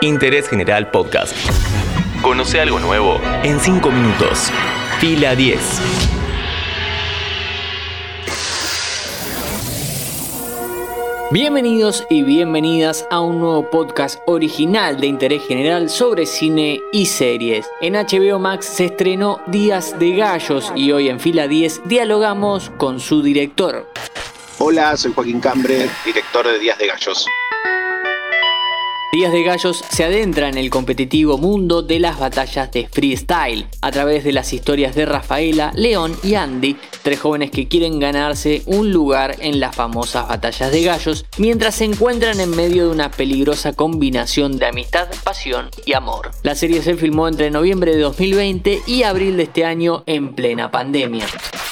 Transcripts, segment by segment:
Interés General Podcast. Conoce algo nuevo en 5 minutos. Fila 10. Bienvenidos y bienvenidas a un nuevo podcast original de interés general sobre cine y series. En HBO Max se estrenó Días de Gallos y hoy en fila 10 dialogamos con su director. Hola, soy Joaquín Cambre, director de Días de Gallos. Días de Gallos se adentra en el competitivo mundo de las batallas de freestyle a través de las historias de Rafaela, León y Andy, tres jóvenes que quieren ganarse un lugar en las famosas batallas de gallos mientras se encuentran en medio de una peligrosa combinación de amistad, pasión y amor. La serie se filmó entre noviembre de 2020 y abril de este año en plena pandemia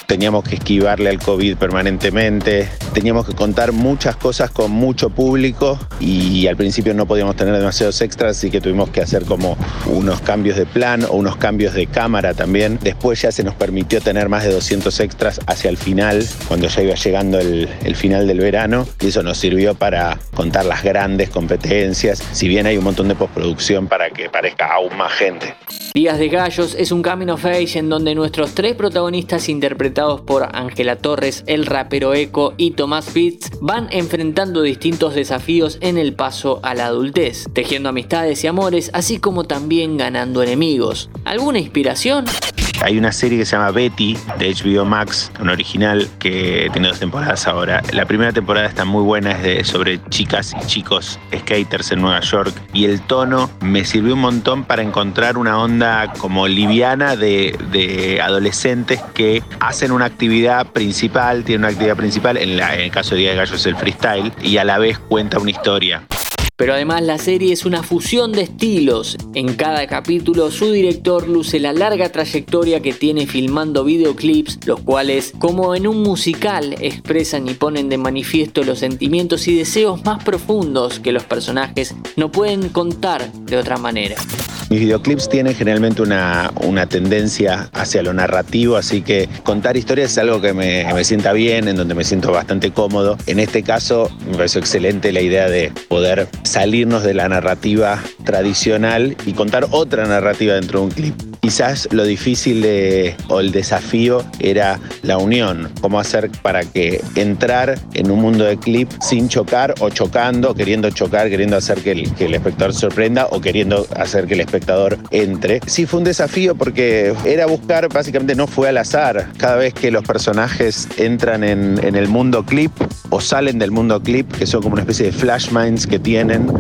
teníamos que esquivarle al COVID permanentemente, teníamos que contar muchas cosas con mucho público y al principio no podíamos tener demasiados extras, así que tuvimos que hacer como unos cambios de plan o unos cambios de cámara también. Después ya se nos permitió tener más de 200 extras hacia el final, cuando ya iba llegando el, final del verano, y eso nos sirvió para contar las grandes competencias, si bien hay un montón de postproducción para que parezca aún más gente. Días de Gallos es un camino face en donde nuestros tres protagonistas interpretados por Ángela Torres, el rapero Eco y Tomás Fitz van enfrentando distintos desafíos en el paso a la adultez, tejiendo amistades y amores, así como también ganando enemigos. ¿Alguna inspiración? Hay una serie que se llama Betty de HBO Max, un original que tiene dos temporadas ahora. La primera temporada está muy buena, es sobre chicas y chicos skaters en Nueva York y el tono me sirvió un montón para encontrar una onda como liviana de, adolescentes que hacen una actividad principal, tienen una actividad principal, en, el caso de Día de Gallos es el freestyle, y a la vez cuenta una historia. Pero además la serie es una fusión de estilos. En cada capítulo su director luce la larga trayectoria que tiene filmando videoclips, los cuales, como en un musical, expresan y ponen de manifiesto los sentimientos y deseos más profundos que los personajes no pueden contar de otra manera. Mis videoclips tienen generalmente una, una, tendencia hacia lo narrativo, así que contar historias es algo que me, me, sienta bien, en donde me siento bastante cómodo. En este caso, me pareció excelente la idea de poder salirnos de la narrativa tradicional y contar otra narrativa dentro de un clip. Quizás lo difícil de, o el desafío era la unión, cómo hacer para que entrar en un mundo de clip sin chocar o chocando, queriendo chocar, queriendo hacer que el, que el espectador sorprenda o queriendo hacer que el espectador entre. Sí fue un desafío porque era buscar, básicamente no fue al azar, cada vez que los personajes entran en, en el mundo clip o salen del mundo clip, que son como una especie de flash minds que tienen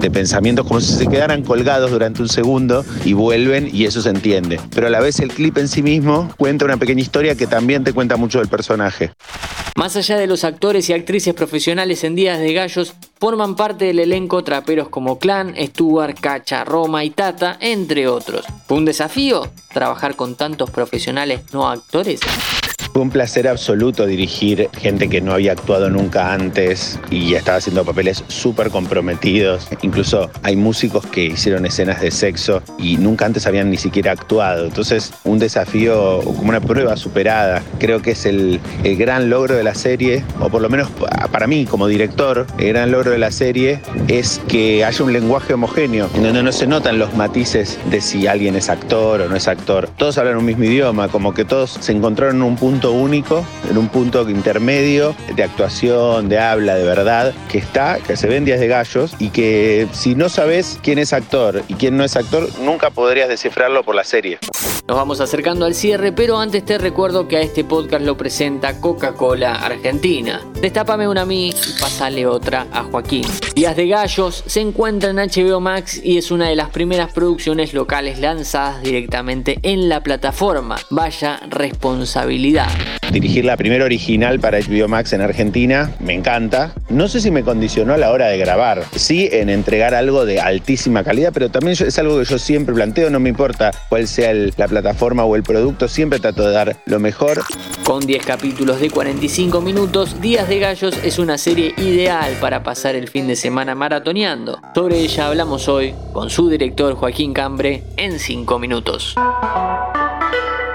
de pensamientos como si se quedaran colgados durante un segundo y vuelven y eso se entiende. Pero a la vez el clip en sí mismo cuenta una pequeña historia que también te cuenta mucho del personaje. Más allá de los actores y actrices profesionales en Días de Gallos, forman parte del elenco traperos como Clan, Stuart, Cacha, Roma y Tata, entre otros. ¿Fue un desafío trabajar con tantos profesionales no actores? Fue un placer absoluto dirigir gente que no había actuado nunca antes y estaba haciendo papeles súper comprometidos. Incluso hay músicos que hicieron escenas de sexo y nunca antes habían ni siquiera actuado. Entonces, un desafío, como una prueba superada. Creo que es el, gran logro de la serie, o por lo menos para mí como director, el gran logro de la serie es que haya un lenguaje homogéneo, en donde no se notan los matices de si alguien es actor o no es actor. Todos hablan un mismo idioma, como que todos se encontraron en un único, en un punto intermedio de actuación, de habla, de verdad, que está, que se ven días de gallos y que si no sabes quién es actor y quién no es actor, nunca podrías descifrarlo por la serie. Nos vamos acercando al cierre, pero antes te recuerdo que a este podcast lo presenta Coca-Cola Argentina. Destápame una a mí y pasale otra a Joaquín. Días de Gallos se encuentra en HBO Max y es una de las primeras producciones locales lanzadas directamente en la plataforma. Vaya responsabilidad. Dirigir la primera original para HBO Max en Argentina me encanta. No sé si me condicionó a la hora de grabar. Sí, en entregar algo de altísima calidad, pero también es algo que yo siempre planteo. No me importa cuál sea la plataforma o el producto, siempre trato de dar lo mejor. Con 10 capítulos de 45 minutos, Días de Gallos es una serie ideal para pasar el fin de semana maratoneando. Sobre ella hablamos hoy con su director Joaquín Cambre en 5 minutos.